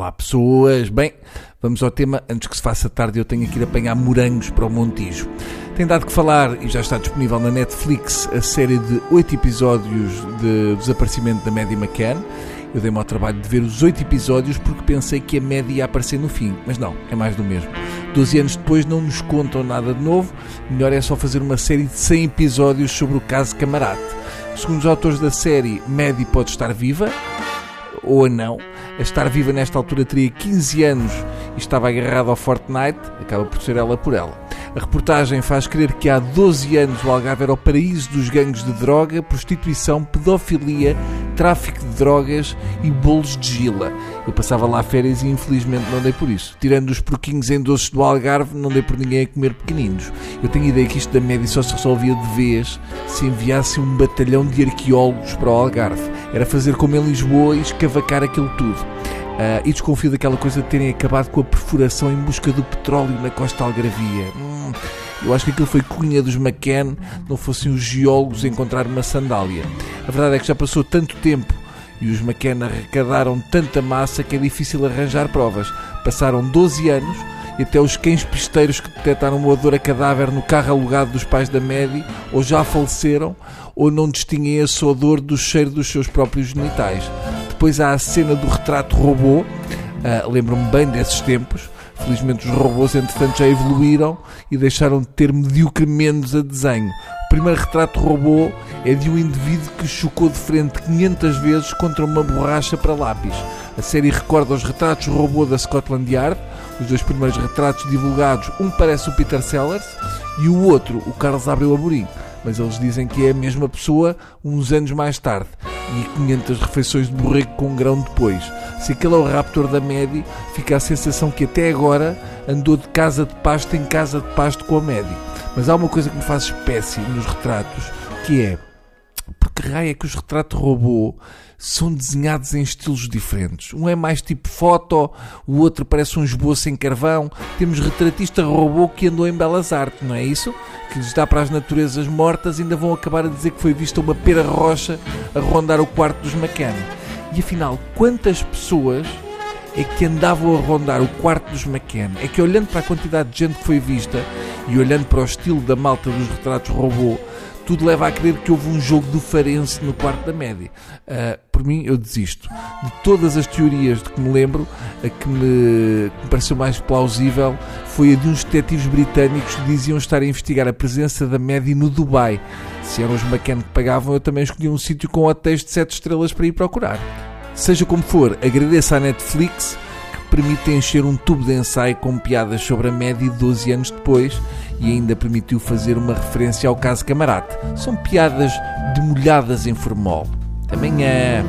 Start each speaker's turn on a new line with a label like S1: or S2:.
S1: Olá pessoas, bem, vamos ao tema. Antes que se faça tarde, eu tenho que ir apanhar morangos para o Montijo. Tem dado que falar e já está disponível na Netflix a série de 8 episódios de desaparecimento da Maddie McCann. Eu dei-me ao trabalho de ver os 8 episódios porque pensei que a Maddie ia aparecer no fim, mas não, é mais do mesmo. 12 anos depois não nos contam nada de novo, melhor é só fazer uma série de 100 episódios sobre o caso Camarate. Segundo os autores da série, Maddie pode estar viva, ou não. A estar viva nesta altura teria 15 anos e estava agarrada ao Fortnite, acaba por ser ela por ela. A reportagem faz crer que há 12 anos o Algarve era o paraíso dos gangues de droga, prostituição, pedofilia, tráfico de drogas e bolos de gila. Eu passava lá férias e infelizmente não dei por isso. Tirando os porquinhos em doces do Algarve, não dei por ninguém a comer pequeninos. Eu tenho ideia que isto da média só se resolvia de vez se enviasse um batalhão de arqueólogos para o Algarve. Era fazer como em Lisboa e escavacar aquilo tudo. Uh, e desconfio daquela coisa de terem acabado com a perfuração em busca do petróleo na costa algravia. Hum, eu acho que aquilo foi cunha dos McCann, não fossem os geólogos encontrar uma sandália. A verdade é que já passou tanto tempo e os McCann arrecadaram tanta massa que é difícil arranjar provas. Passaram 12 anos e até os cães pisteiros que detectaram uma odor a cadáver no carro alugado dos pais da Maddie ou já faleceram ou não distinguem esse odor do cheiro dos seus próprios genitais. Depois há a cena do retrato robô. Uh, Lembro-me bem desses tempos. Felizmente os robôs, entretanto, já evoluíram e deixaram de ter medíocre a desenho. Primeiro retrato robô é de um indivíduo que chocou de frente 500 vezes contra uma borracha para lápis. A série recorda os retratos robô da Scotland Yard. Os dois primeiros retratos divulgados, um parece o Peter Sellers e o outro o Carlos Abreu Amorim. Mas eles dizem que é a mesma pessoa uns anos mais tarde e 500 refeições de borrego com grão depois. Se aquele é o raptor da Medi, fica a sensação que até agora andou de casa de pasto em casa de pasto com a Medi. Mas há uma coisa que me faz espécie nos retratos, que é porque raio é que os retratos robô são desenhados em estilos diferentes. Um é mais tipo foto, o outro parece um esboço em carvão. Temos retratista robô que andou em belas artes, não é isso? Que lhes dá para as naturezas mortas ainda vão acabar a dizer que foi vista uma pera rocha a rondar o quarto dos McCann. E afinal, quantas pessoas é que andavam a rondar o quarto dos McCann? É que olhando para a quantidade de gente que foi vista e olhando para o estilo da malta dos retratos robô, tudo leva a crer que houve um jogo do Farense no quarto da média. Uh, por mim, eu desisto. De todas as teorias de que me lembro, a que me, que me pareceu mais plausível foi a de uns detetives britânicos que diziam estar a investigar a presença da média no Dubai. Se eram os McCann que pagavam, eu também escolhi um sítio com hotéis de 7 estrelas para ir procurar. Seja como for, agradeço à Netflix permite encher um tubo de ensaio com piadas sobre a média 12 anos depois e ainda permitiu fazer uma referência ao caso Camarate. São piadas demolhadas em formol. Amanhã.